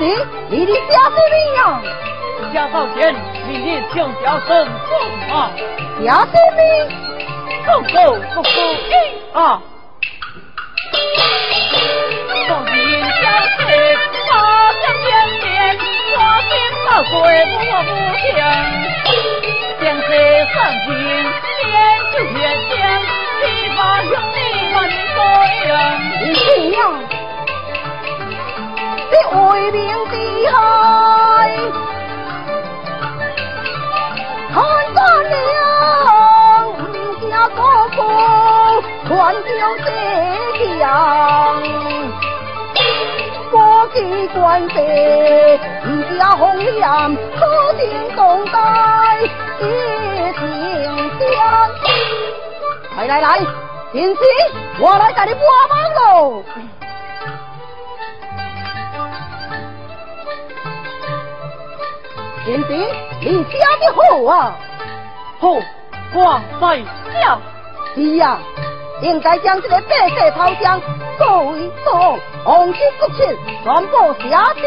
你的家什么呀？家少钱，明日请家生送啊。家什么？走走走走一啊。送进家前，他将见面，花心大水我不听。江水上进，天就天降，七八兄弟万岁呀！为民的海，看着娘，家国父，传教这强，国际关系，不家红颜，可定共代一情香。来来来，天师，我来给你帮忙喽。天师，你写的好啊！好，挂在下。是呀，应该将这个白色头像作为做红色国旗，全部写进。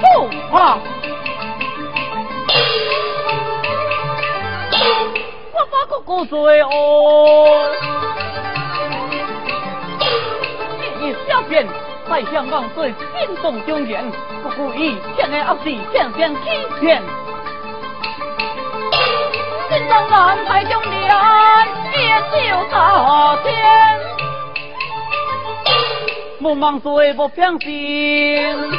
好啊！我把个古罪哦，一小便在香港最心动中原，不故意欠的恶事，欠欠欺骗。心中安排中年，也就大天，莫忘罪不偏心，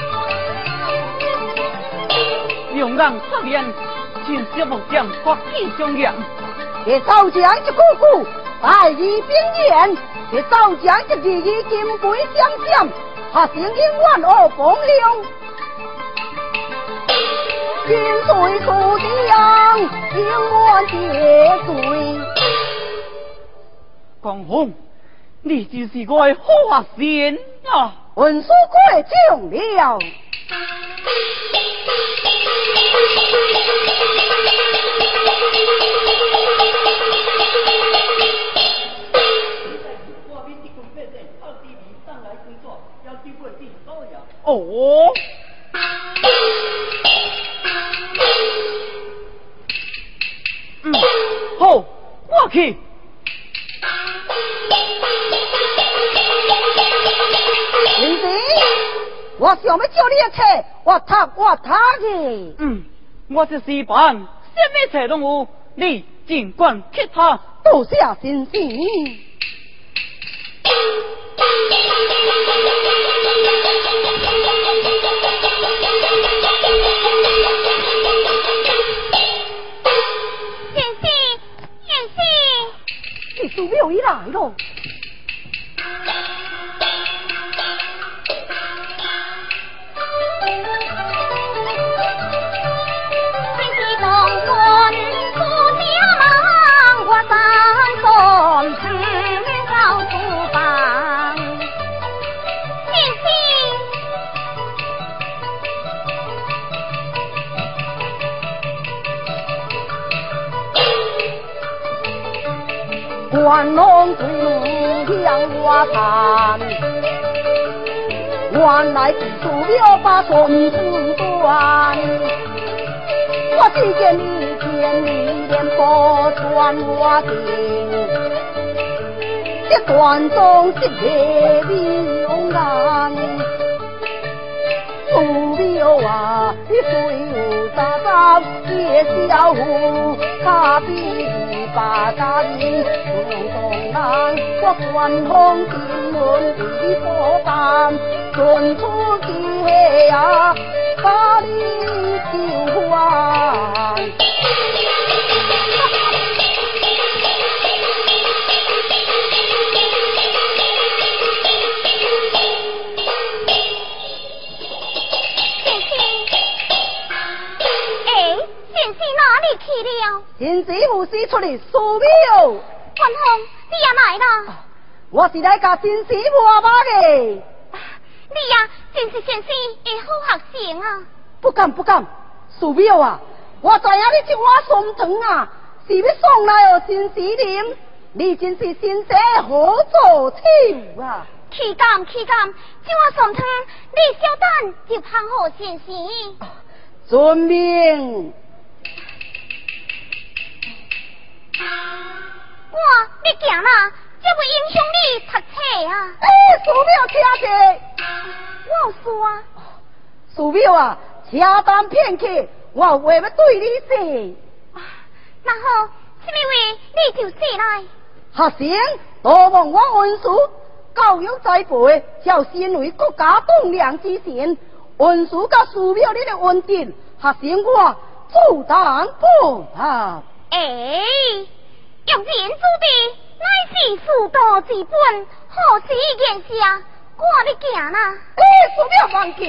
勇敢出面，前小木匠发起中原。这少将一姑姑，大义兵言，这少将一日日金杯相相，他成英万恶风流。金水土地英万结罪。江红，你就是我的花仙啊！文书过奖了。哦，嗯，好，我去。林子，我想要叫你的菜，我踏我踏去。嗯，我是西班，什么菜拢有，你尽管去他。多谢先生。你祖庙已来了。关龙祖向我谈，原来是祖庙把孙子断。我只见你见你脸不算我情，这段中是夜里勇敢。祖庙啊，你水有大山，夜小湖，卡比八家人从东南，我关风进门为你作伴，顺出去呀，把你救还。先生，哎，先生哪里去了？天子无师出嚟，关红，你也来了。我是来甲天师摸马的，你呀，真是先生的好学生啊！不敢不敢，寺庙啊，我知影你这碗ส้汤啊，是要送来哦天师啉，你真是先生好做手啊！去去干去干，叫我送汤，你小等就盼好先生。遵命。我你行啦，这会影响你读册啊。哎，苏庙请坐。我说。苏庙啊，且等片刻，我有话要对你说。然后，什么话你就说来。学生，多望我恩师教育栽培，叫身为国家栋梁之臣，恩师甲苏庙你的恩典，学生我自当报答。哎。用人做的乃是数道之本，何时一件事啊？赶你行啦！哎，苏庙慢行，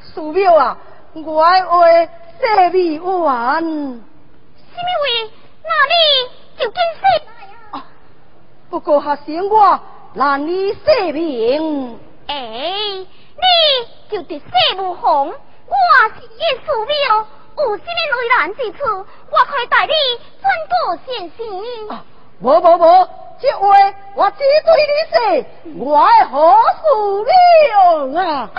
寺庙啊，我的话说未完。什么话？那你就紧说来啊！不过学生我难你说明。哎，你就得说不红，我是一苏庙。有什么内难之处，我可以代你转告先生。啊无无无，这话我只对你说，我何事了啊？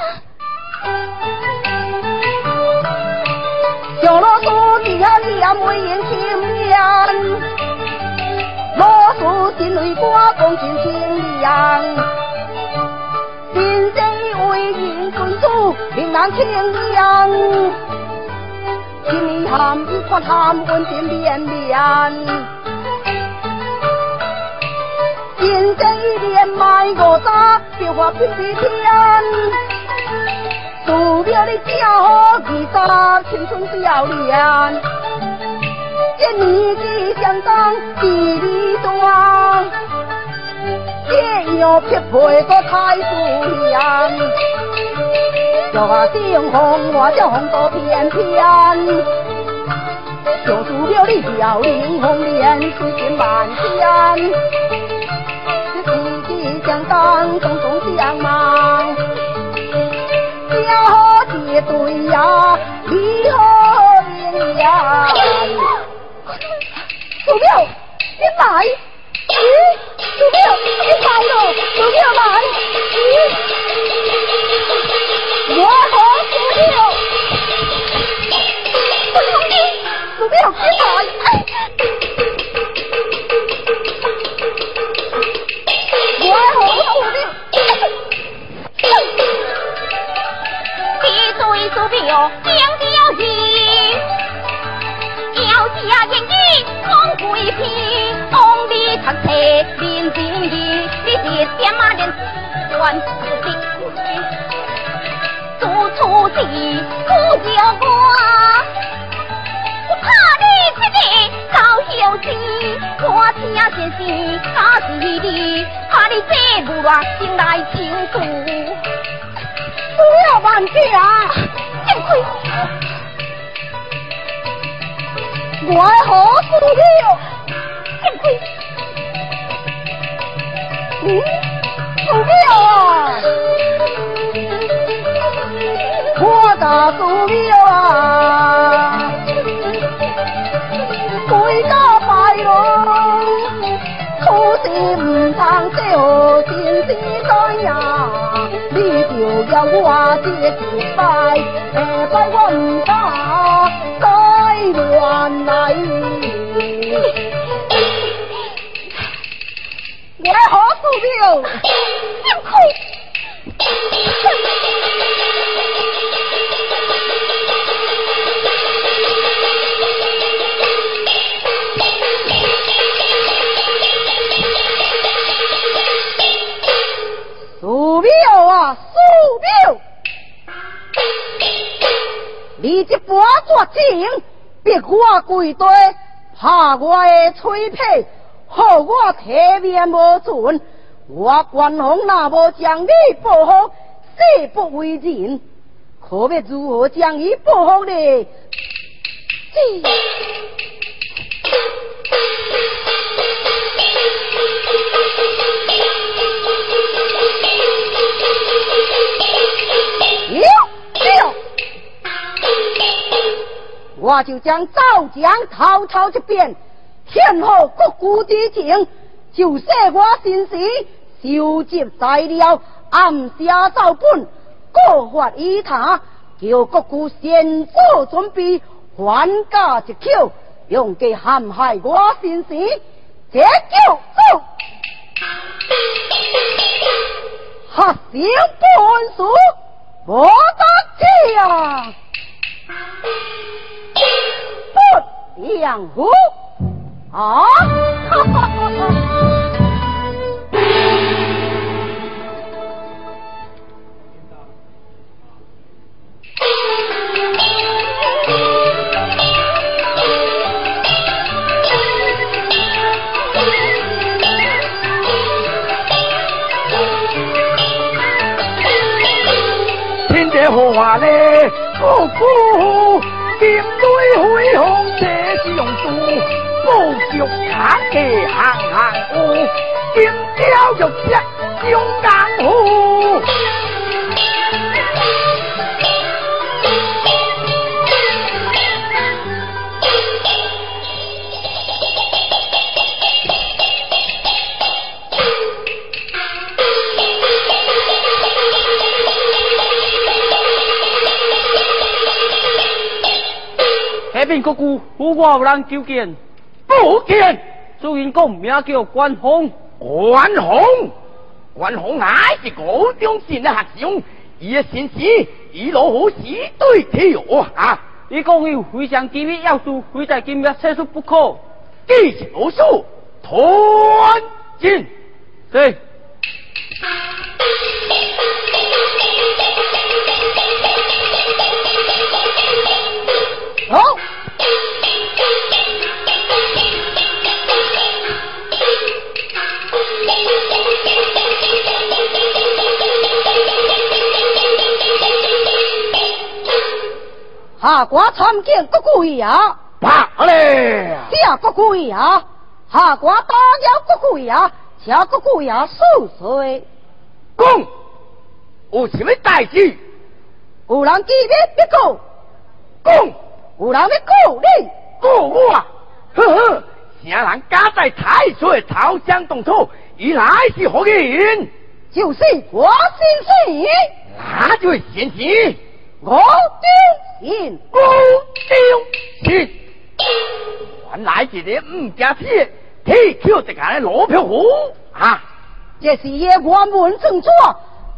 小老鼠底下两位眼青面，老鼠心里挂公斤心凉，心生为人君主，平安清凉。心里含一块含温点绵绵，心这一连卖五扎，变化变比天。苏庙的家好几扎，青春少年。这年纪相当地里端，这样匹配个太素颜。叫我惊红，我叫红多翩翩。就苏庙里飘零红莲，水仙满天。这四季相当，种种相忙。家姐对呀，离合连呀。苏庙，你来！咦，苏庙，你来了！苏庙来！咦。我好苏六，不同意，苏六起来！我好苏六，一对苏六两条鱼，要加眼睛空鬼皮，红里看车林静怡，你别点马连万苦就过，我怕你这个搞小子，我听先生他是的，怕你这不乱心来清楚。不要忘记啊！幸亏我好死了，幸亏嗯，不要啊！大祖庙啊，归家拜龙，初心唔当小心思在呀，你就要我接住拜，拜我唔怕再乱来。我好祖庙，幸亏。这把作精，逼我跪地，怕我的吹皮，害我体面无存。我关公那无将你保护，誓不为人，可要如何将伊保护呢？我就将赵江滔滔一遍，天后国孤之情，就写我心事，收集材料，暗下照本，各发一他，叫各股先做准备，还价一口，用计陷害我先生，这就走。合成本事，我不良乎啊！哈哈哈哈！好话嘞，姑姑，金雷辉煌，这是用毒，宝石卡给行行乌，金雕玉石用江湖。我有人求见，不见。主人公名叫关宏，关宏，关宏乃是高中生的学生，伊的身世一路是对跳啊！伊讲有非常机密要素，非在今日撤出不可。继续罗素，团进，对。好。下官参见国贵呀！罢了。下国贵啊！下官打扰国贵呀！下国贵啊！恕罪。讲，有什么代志？有人记得别告。讲，有人要告你。告我。呵呵，啥人敢在太岁朝江动土？原来是何人？就是我先生。那就先行。我丢钱，我丢钱，原来是你五家子提口这个罗票虎啊！这是夜我门正错，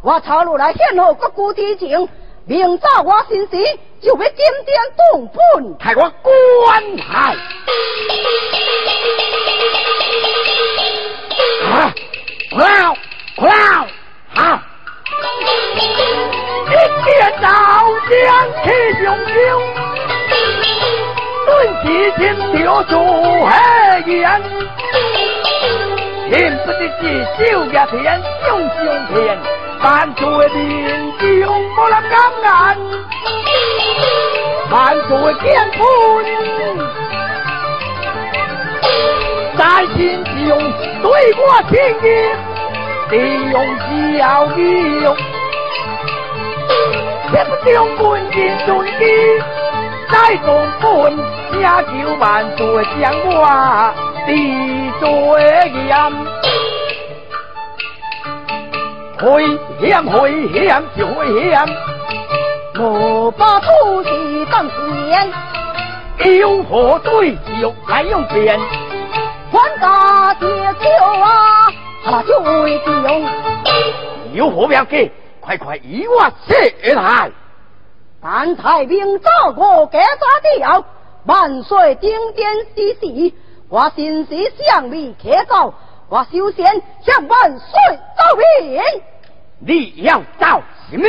我朝路来现后个古提情，明早我先时就要点点动本，开我官台。啊，快了，快了，好。一见到将气雄雄，顿时心跳出黑烟。天不知是小也天，雄雄天，万岁面将无人敢言。万岁见判，在心中对我情义，利用小义。也不将本钱存机，再送本请求万岁将我地罪严，危险危险就危险，我把土地当钱，有何对就来用钱，还家借酒啊，他就会用，有何要给？快快与我下来！但太平早我给咋掉？万岁顶天之时，我心思向你开走，我首先向万岁奏明。你要造什么？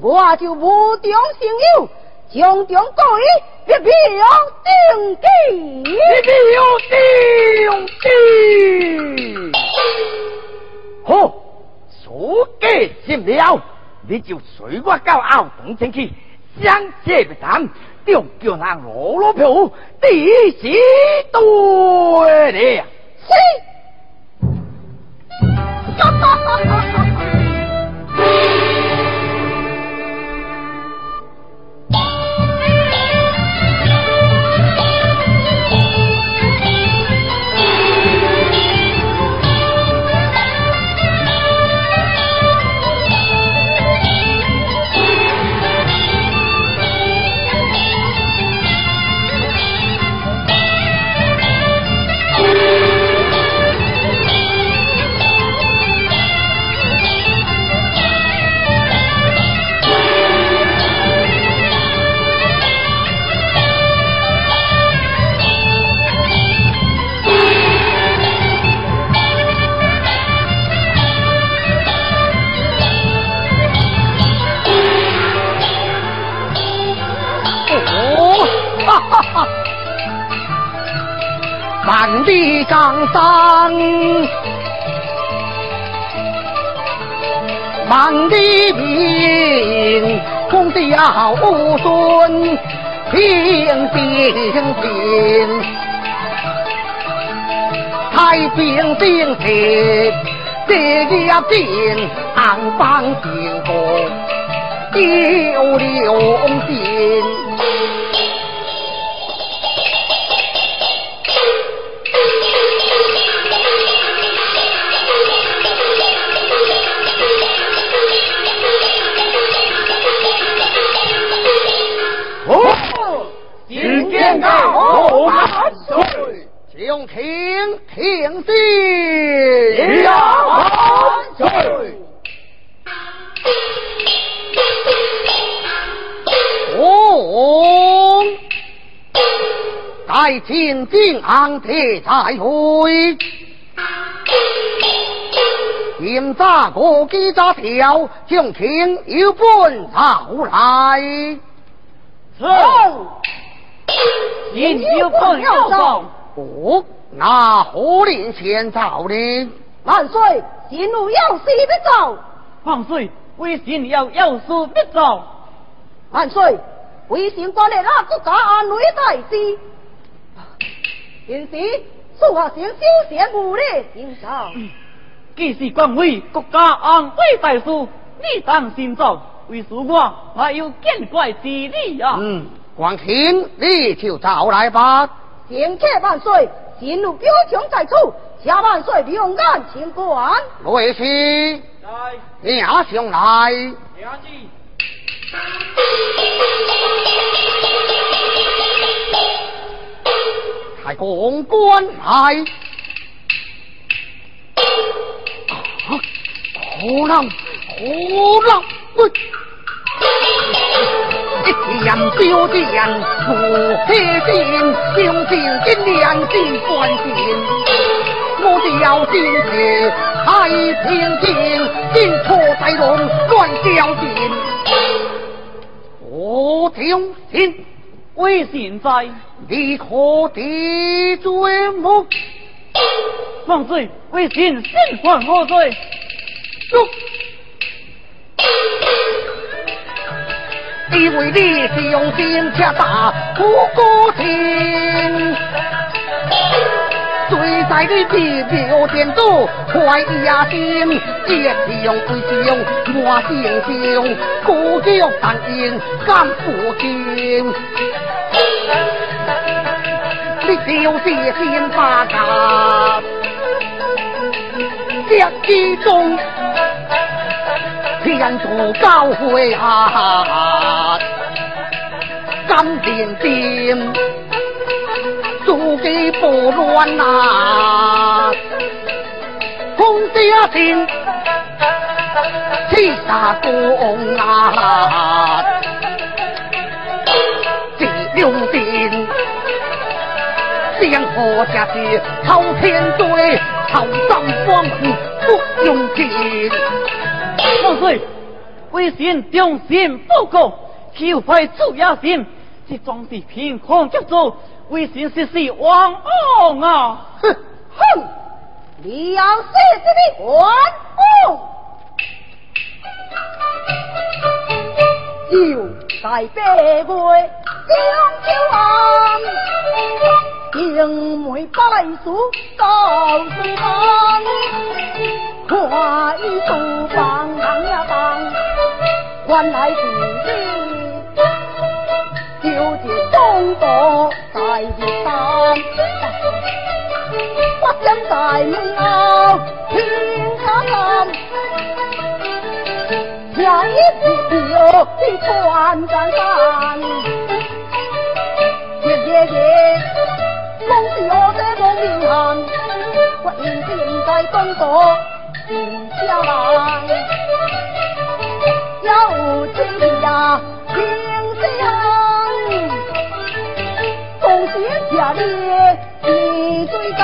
我就无中生有，将中各位一票定计，一票定计。好。我给进了，你就随我到澳门前去，相借不谈，就叫那罗罗票第几对了。哈 万里江山，万里平，公家无孙平平平，太平定天，地家平，安邦幸福，九龙心。听听信，万岁！哦，在秦晋安铁在会，今早国记者条，将请有本朝来。是，您有本要上。哦，那何令先走呢？万岁，前路有事必走。万岁，微臣要有事必走。万岁，微臣管理那国家安危大事。平时属下先休闲无礼，先走。既是关为国家安危大事，你当先走。为属我还有见怪之理啊！嗯，王卿，你就走来吧。行客万岁，前路标枪在处，下万岁两眼清官。为师，你阿上来。太公官来。啊！可能，可能，喂！一言标剑，无黑心，用尽金两金关心。我要金铁太平静，金错在龙乱交劲。我听信，为现在你可敌罪么？万岁，为臣身犯何罪？因为你是用心恰大不过情，最在你地表点多快野心，也是用为是用心胸，孤脚但应敢不惊，你就是心发达，这之中。天助高会下，金殿殿，诸己不乱呐，空家天，七杀公啊，地六殿，仙河下地，滔天罪，滔上光不用钱。万岁！微臣忠心不过，求快出押心，这壮士凭空就走，为臣实是枉枉啊！哼哼，你要死死的还我！就在北归将秋安，青梅白树到处芳。快速帮当呀帮，原来是你，就见东国在地上，我将在门后听他唱，像一匹牛的穿山山，爷爷爷，梦是我的梦里行，我一定在东国。心下来，要听呀，听声，同心下列一最干，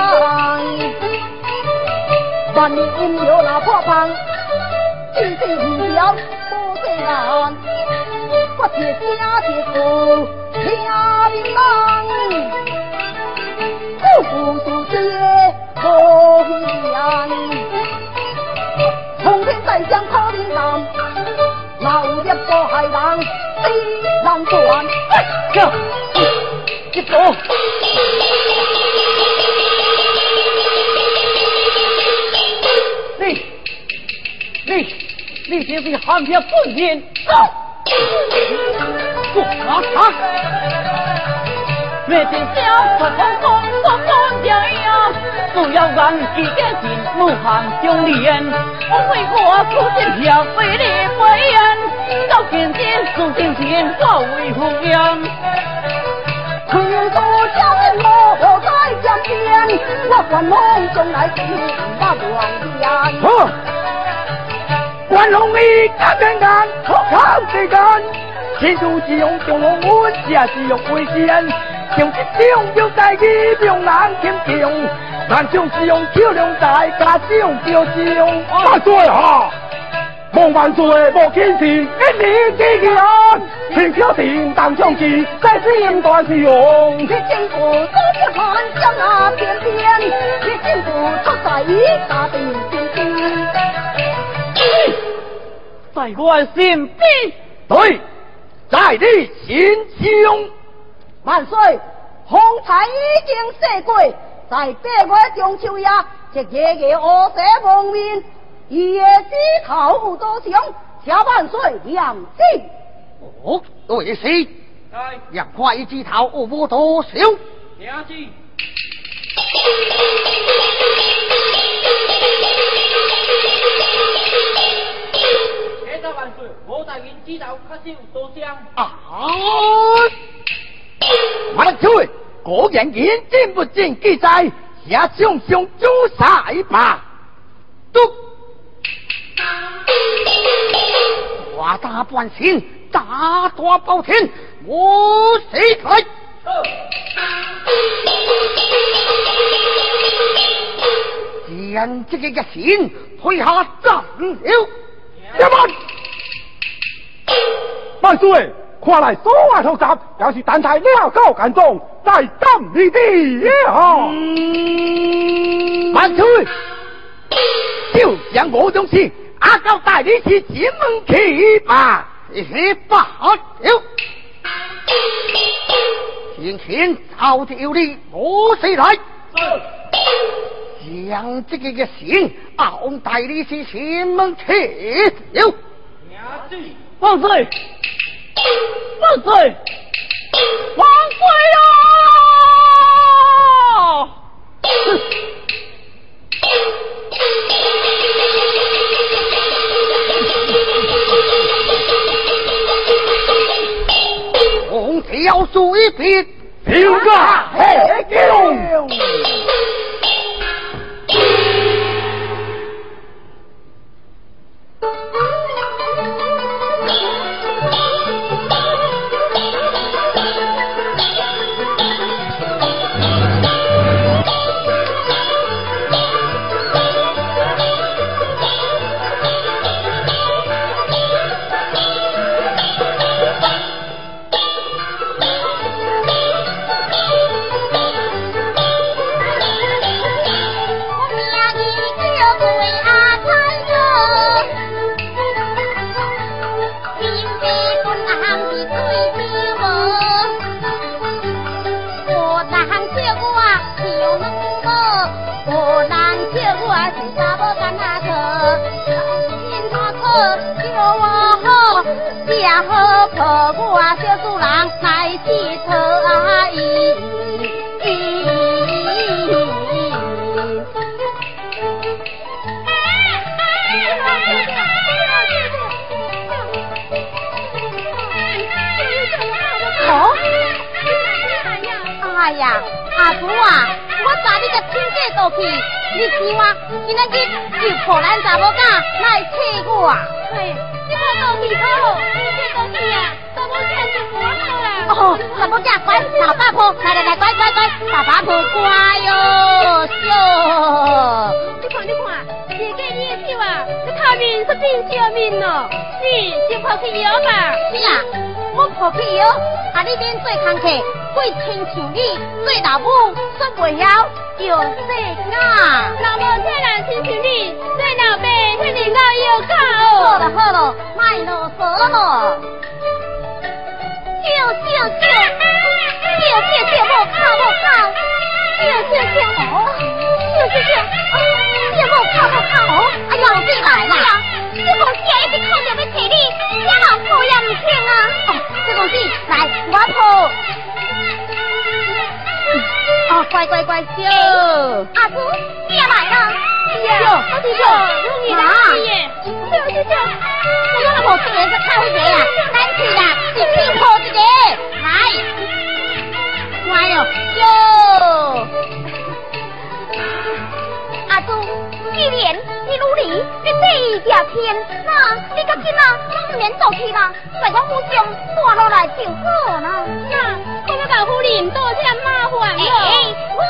万年有那破棒，今天不要不最难，我铁家铁夫听铃铛，不服输。的天在向他的党老一波海浪飞浪不嘿一走。你你你别被汉奸混进走不啊啊灭尽小可空空空空家呀，不要让几家进武汉中连。我为国苦心条，为你为人，走天天，走天天，保卫胡杨。苦楚家人我在江边，我关龙中来进那王边。好，关龙你干干干，好看谁干？天主之用中龙文，下之用为先。用一种就在一中人天中，万种是用漂亮在加上标上。万岁哈！望万岁莫轻信，一年之间，天朝定当将士，在心断是用。你政府都不看将那偏偏，你政府出在大地天边。在我身边，对，在你心中。万岁！红彩已经射过，在八月中秋夜，这夜夜乌色蒙面，夜子头有多上，下万岁两字。哦，对是，让快枝头无多少。两字。谢大万岁，我在云枝头咳嗽多香。啊！万岁！果然言真不正记载，下将相诛杀吧！都华大半仙，大大包天，我死来！将这个一线推下斩了，一万万岁！看来所外头集，要是等待了高干中，在斩你的啊！万岁！就像我种事，阿高带你去进门去吧，去罢了。天天朝着你我谁来？将这个个信，阿翁带你去进门去了。万岁！万岁！万岁呀！红条水笔，平个黑牛。好婆我小主人来洗头阿姨。好，哎呀，阿叔啊，我带你个亲家倒去，你希望今仔日就破咱查某囝来替我。嘿，你看倒去好。哦，什么家乖，老八婆，来来来，乖乖乖，老八婆乖哟，哟。你看你看，姐姐你的手啊，这头面是真小面咯，你先泡去药吧。是啊，我泡去药，啊你免做工课，会亲像你做老母说袂晓，就说啊。老母这人亲像你，做老爸迄年老要教。好了好了，卖啰嗦了咯。笑笑笑，笑笑笑莫怕莫怕，笑笑笑哦，笑笑笑，笑莫怕莫怕哦，哎呀，你来啦！这公司一直靠着要找你，也老苦也唔听啊！哦，这公司来，我抱。哦，乖乖乖，笑。阿叔，你也来了。笑，我是笑，容易来耶。笑笑笑，我那个抱这个是靠谁啊？咱去啦，一起抱一个，来。乖哟，哟。阿祖，既然你努力，你这一条天，那你个囡仔拢唔免做去啦，在我府上住落来就好啦。那我要甲夫人多添麻烦了。哎，我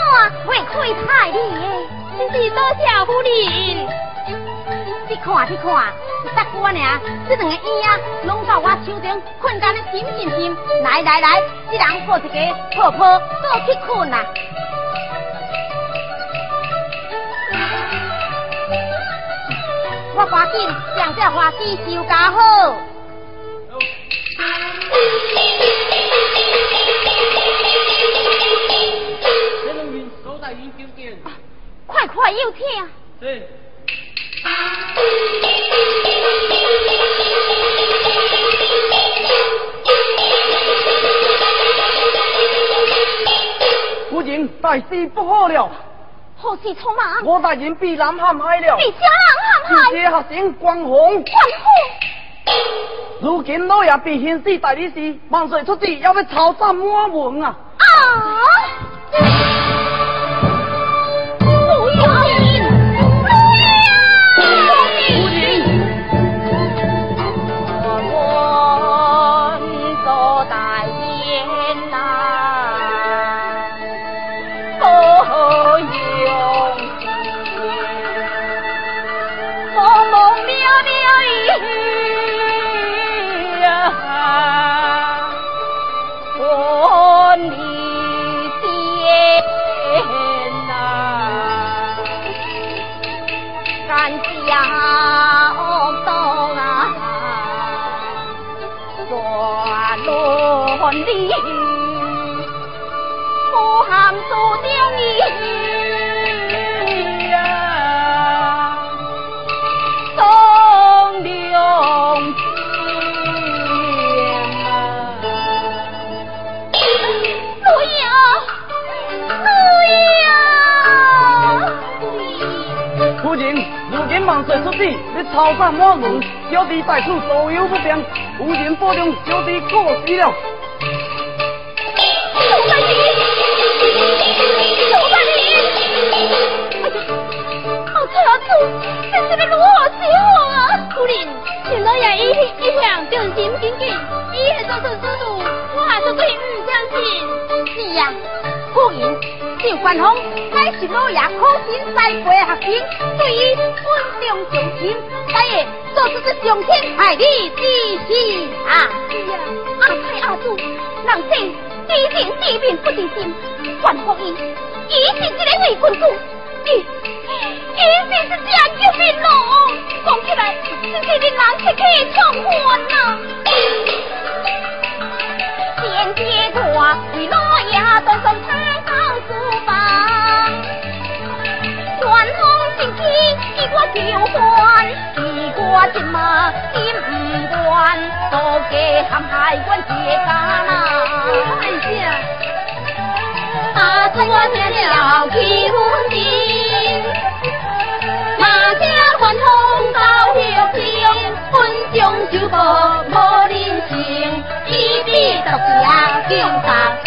会亏待你的。真是多谢夫人。你看，你看，十官尔，这两个婴啊，拢在我手中困干的心心心。来来来，一人抱一个，抱抱，做去困啊！我赶紧将这花枝收加好。乾隆云手在云酒店。快快有请。是。夫人，大事不好了！何事匆忙？我大人被南陷害了。被家人陷害？是学生关宏。关宏。如今老爷被刑事大理寺万岁出旨，要要抄斩满门啊！啊！万岁出旨，你抄斩满门，小弟在此左右不便，夫人保重，小弟过世了。这是要如何是好啊？夫人，请老爷一一向忠心耿耿，伊会做出此事，我绝对唔相信。是啊，夫人，赵关宏乃是老爷苦心栽培的学生，对于尊重忠心，才会做出这伤天害理之事啊！是啊，阿太阿祖，人生知情知命不知心，关宏伊，伊是一个伪君子，伊。一定是假救命咯！讲起来，这是令人切气冲昏呐！先接我为老爷端上太上书房，传风进去一个就还，一个进马心不关，都给陷害官结干呐！看一下，大哥见了气昏心。家传统到朝廷，本将就无无人情，一笔独家敬大心。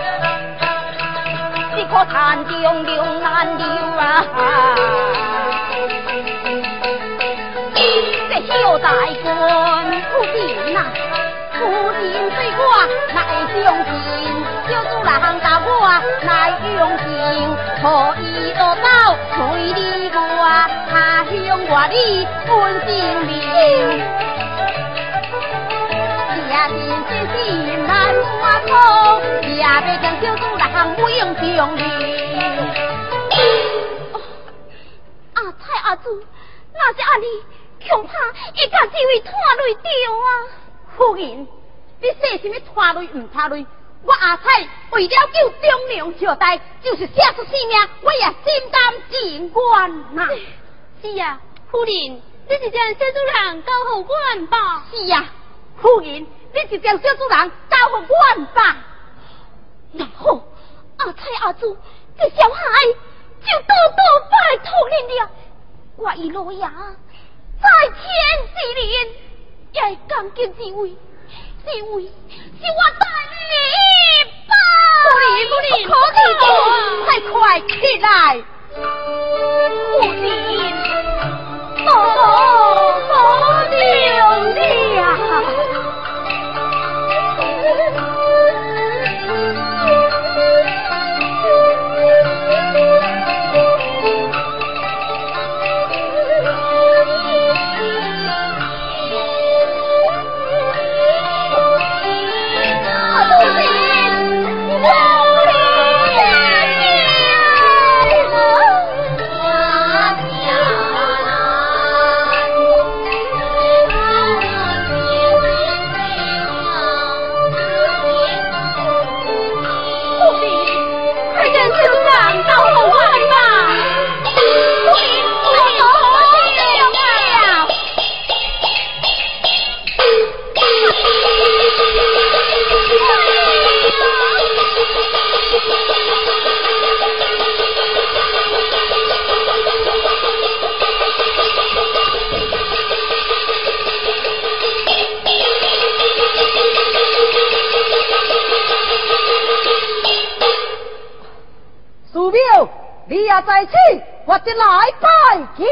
可叹中流难留啊！这小大官夫人呐，夫人对我乃相信，小主人到我来用情，可以落到随你我，他乡外里分性命。家庭真是难话通，也要将小主人不用重礼。阿彩阿祖，那是阿你，恐怕会把这位拖累掉啊！夫人，你说什么拖累唔拖累？我阿彩为了救忠良朝代，就是写出性命，我也心甘情愿呐。是呀，夫人，你是将小主人交好管吧？是呀，夫人，你是将小主人交好管吧？然后阿彩阿祖，这小孩就多多拜托您了。我一路呀，在天之灵，也感激这位，这位是我大礼吧。夫人，夫人，可以的，快快起来，夫人，多多留了。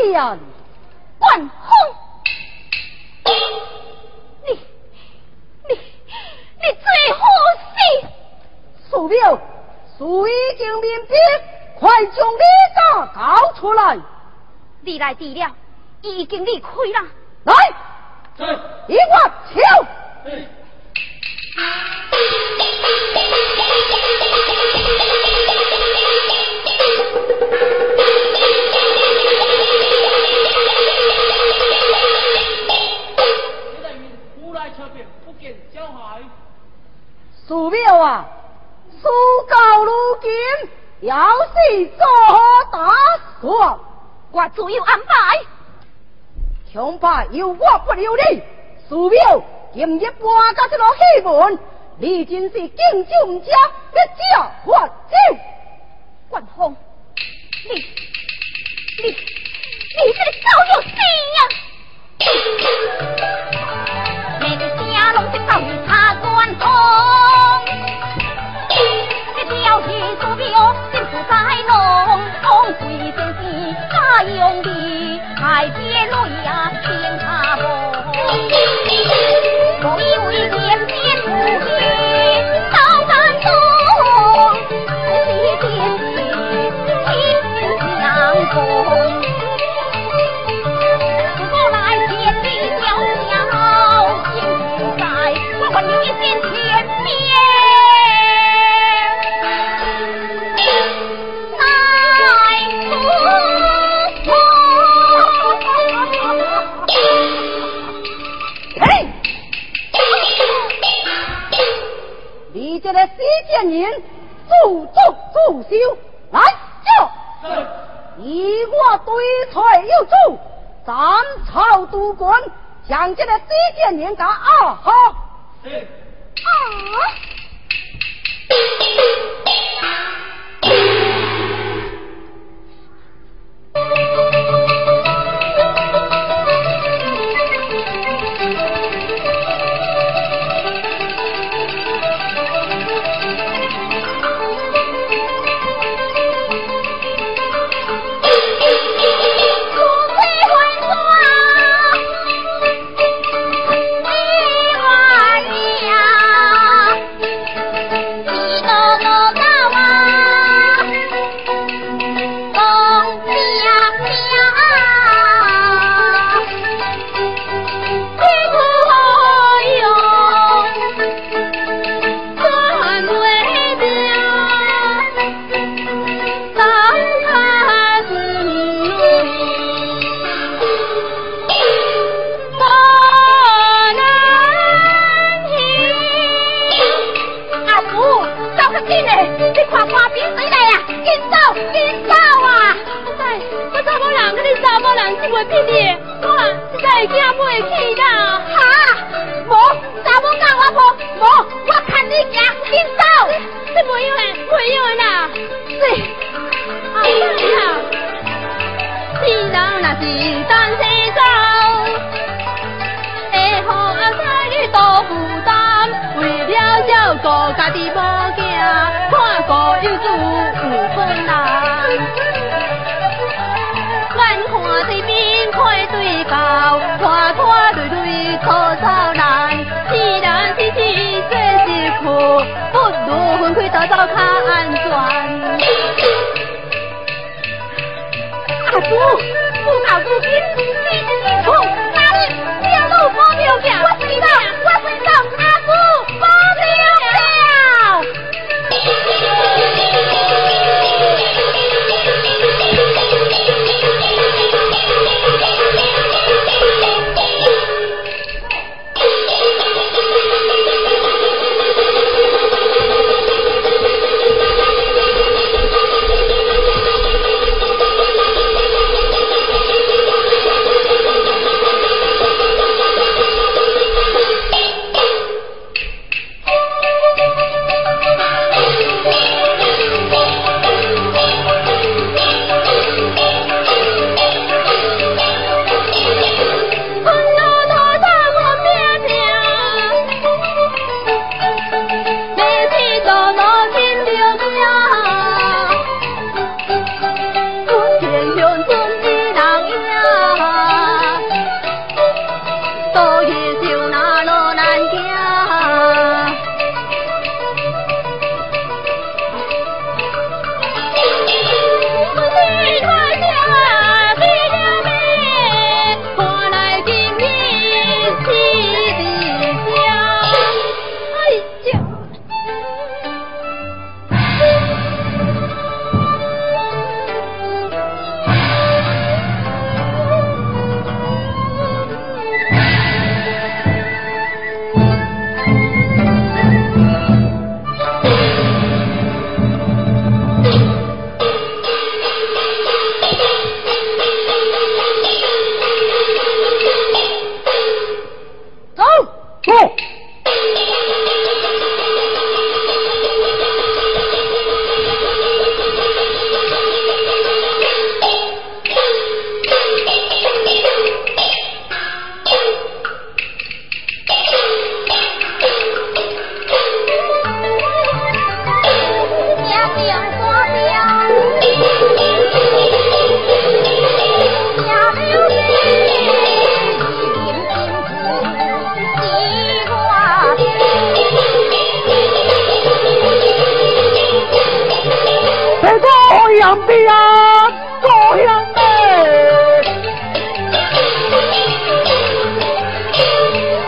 拜见。关公，你你你最好是苏彪，已经面皮，快将你家交出来。你来地了，已经离开了。来，一万怕有我不留你。祖庙今日搬到这个戏门，你真是敬酒唔加，一家还酒。关峰，你你你这个狗有死呀！每个家拢是遭遇他关风，这条皮苏标心不在浓，红贵先生他用力，海边泪呀听他风，来坐。以我对才有主，斩草除根，将这个死贱人家啊哈！啊！个样的呀，这样的。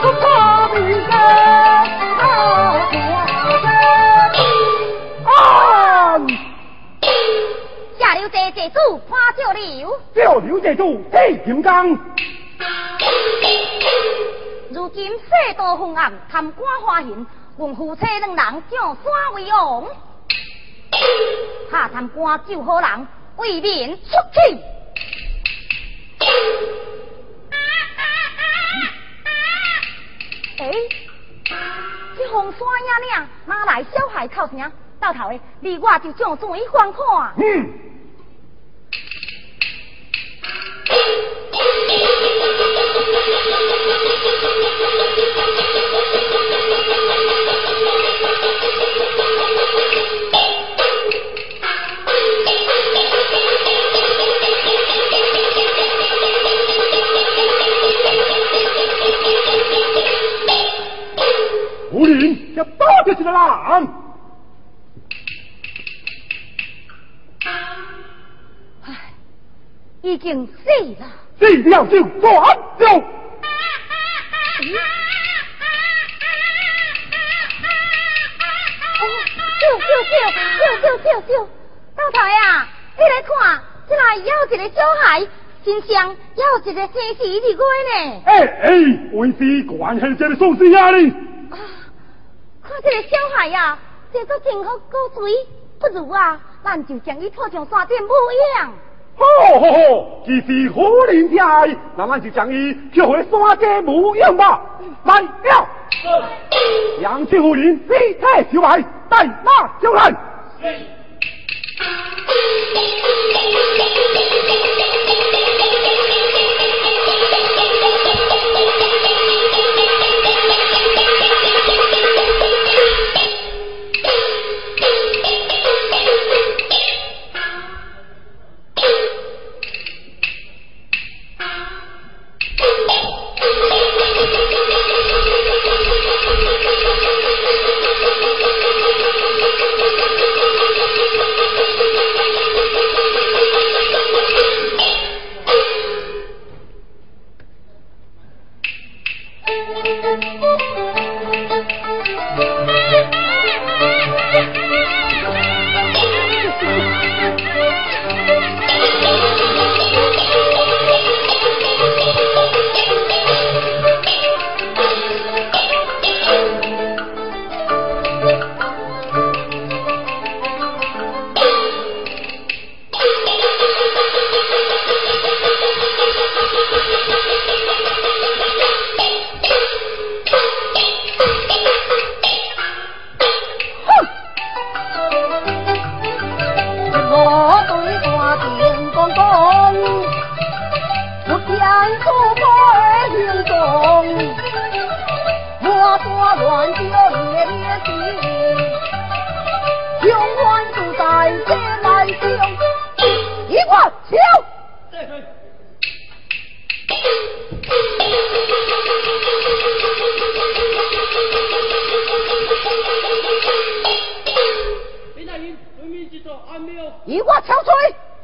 我怕你个啊啊！下流这这主潘少流，叫刘这主黑金刚，如今世道昏暗，贪官花刑，阮夫妻两人上山为王，怕贪官救好人，为民出气。哎，这红山野岭哪来小孩哭声？到头的，你我就上水观看。嗯，要打得起的狼。已经死了。死了就转走。哦，救救救救救救救！老太啊，你来看，这来有一个小孩，身上有一个生死的鬼呢。哎哎，为是关系这个送死。啊，看这个小孩呀、这个真好古锥，不如啊，咱就将伊拖上山顶母养。哦，既是虎林天爱，那咱就将伊叫回山顶牧养吧。来了，杨千虎林飞太小孩，带马就来。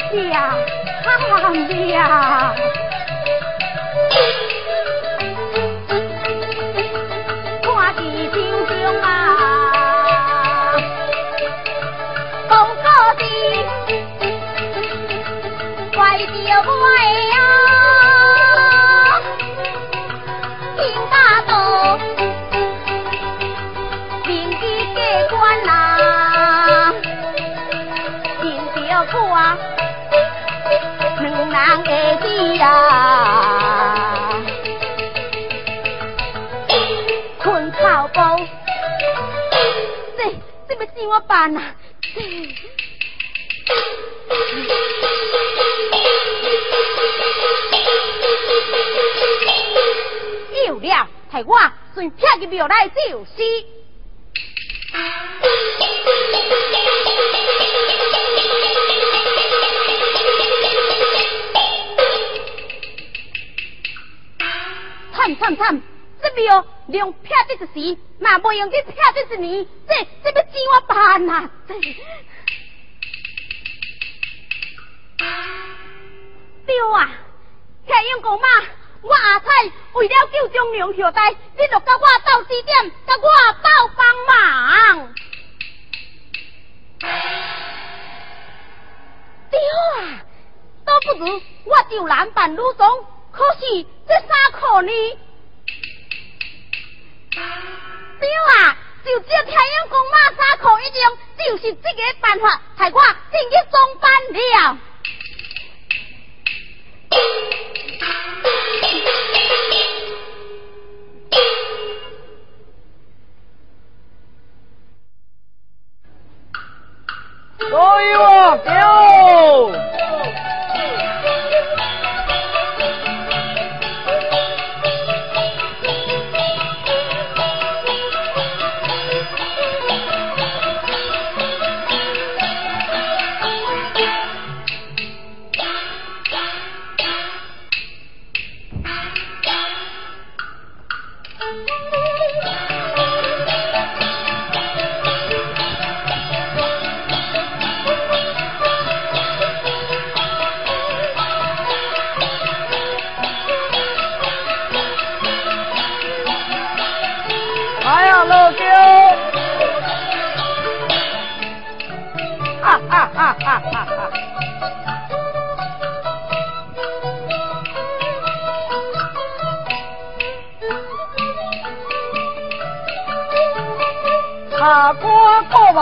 是呀的呀办呐、啊？有了，替我顺撇个庙来就是。惨惨惨！这庙两撇这是时，那不用这撇这是年，这这不我爸那。丢啊！我阿彩为了救忠良后代，你就跟我到指点，跟我到帮忙。丢啊！都不如我就男扮女装，可是这三裤呢？丢啊！就这太阳公妈衫裤一样，就是这个办法，害我进去装扮了。所以我丢。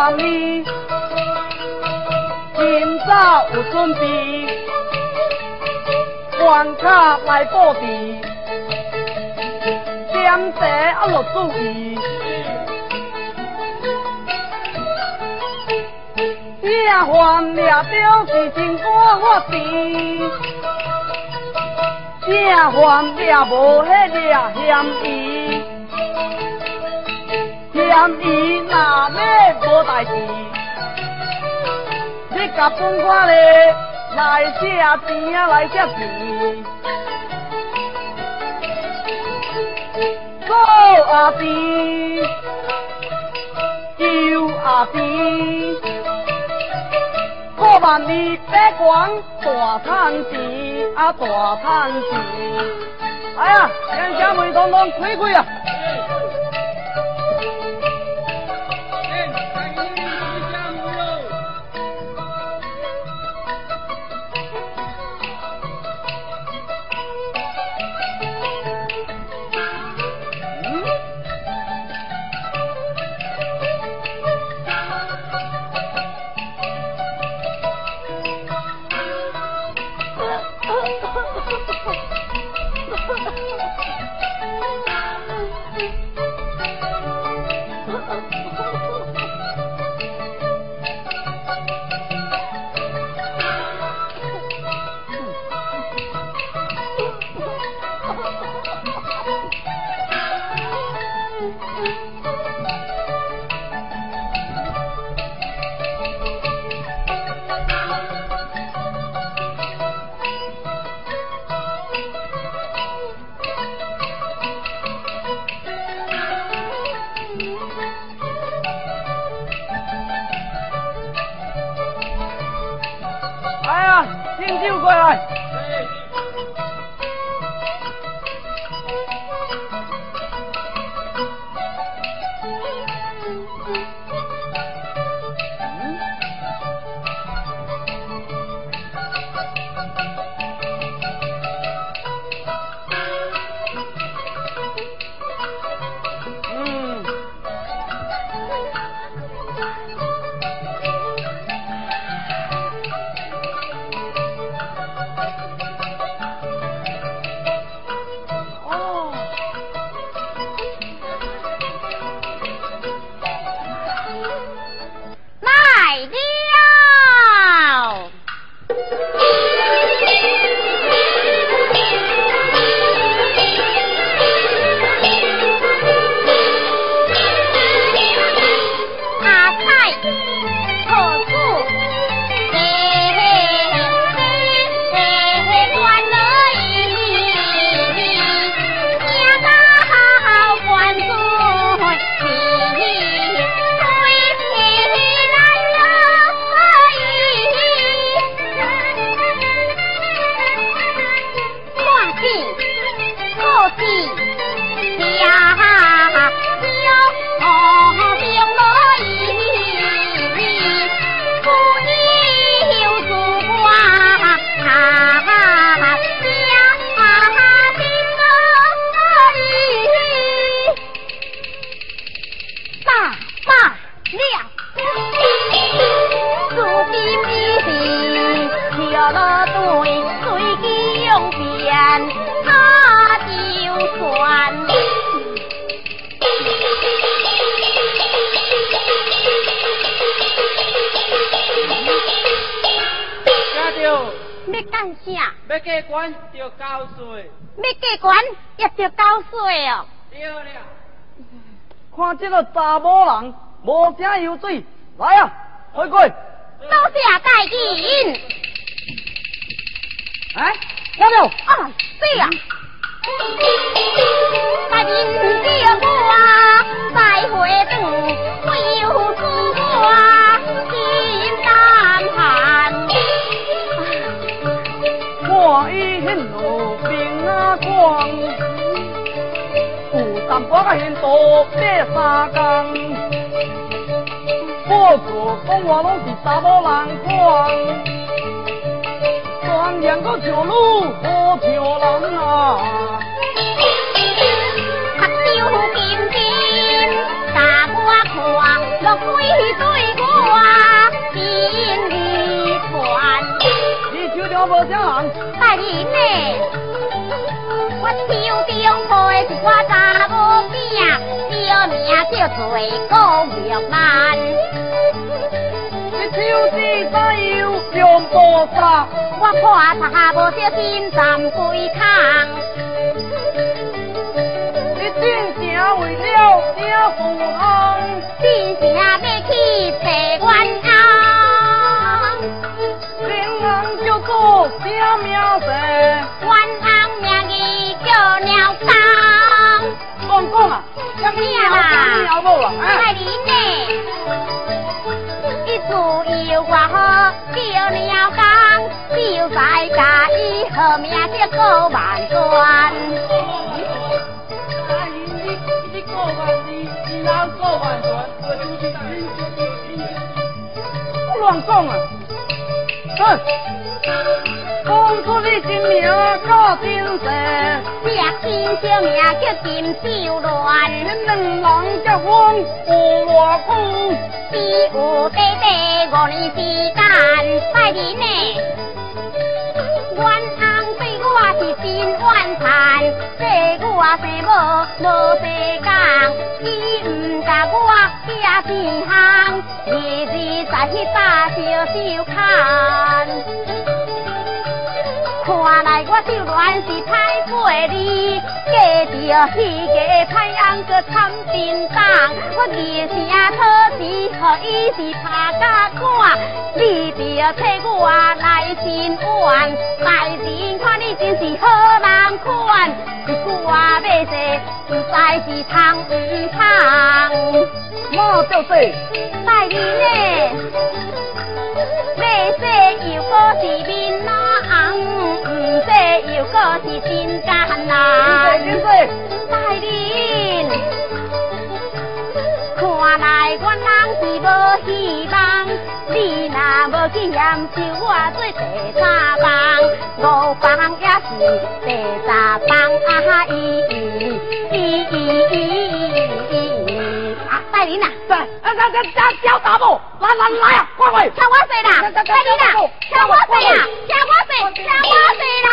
今早有准备，关卡来布置。点茶啊，落注意。正犯掠着是真官法治，正犯掠无迄掠嫌疑，嫌疑若要代志，你甲本官咧来写钱啊，来写钱。做阿弟，救阿弟，过万里百官大趁钱啊，大趁钱！哎呀，将家门当当开开啊！查某人无啥油水，来啊，开过。多谢大人。哎，有没有？啊，是啊。现多白三工。我做讲话拢是查某人看，专言个像女好像人啊。目炯炯，大我看，落水对我心里传。你手中无啥人？大人呢？我手中抱的是我查某囝，小名叫做高玉兰。你手指哪有用多少？我破查无着金站归空。真正为了这富翁，真正要去找冤枉。冤枉叫做啥名字？啦？鸟无啊？爱你呢？一次又我好叫鸟当，就在家以后名叫高万转。不乱讲啊！哼，讲出你真名叫真实，小名叫金秀鸾，两人结婚有偌久？只有短短五年时间，拜年呢。冤翁对我是真冤残，这我生无无白讲，伊唔甲我寄钱行，日日在去打小手看。看来我手乱是太过你，嫁着迄个歹人个惨叮当，我二声讨钱，互伊是拍甲看，你着替我来申冤，大人看你真是好人款，一句话要说，不知是通唔通。妈叫说，大人呢？要说又可是面，唔说又可是真艰难。真说，大人，看来我人是无希望，你若无去验收我做第三房，五房也是第三房啊！咦咦咦咦咦来人呐！来，来来，大，来来来呀，快快！吃我水啦！快点呐！吃我水啦！吃我水！吃我水啦！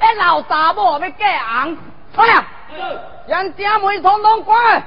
哎，老大木要嫁红，快点！让家门统统关。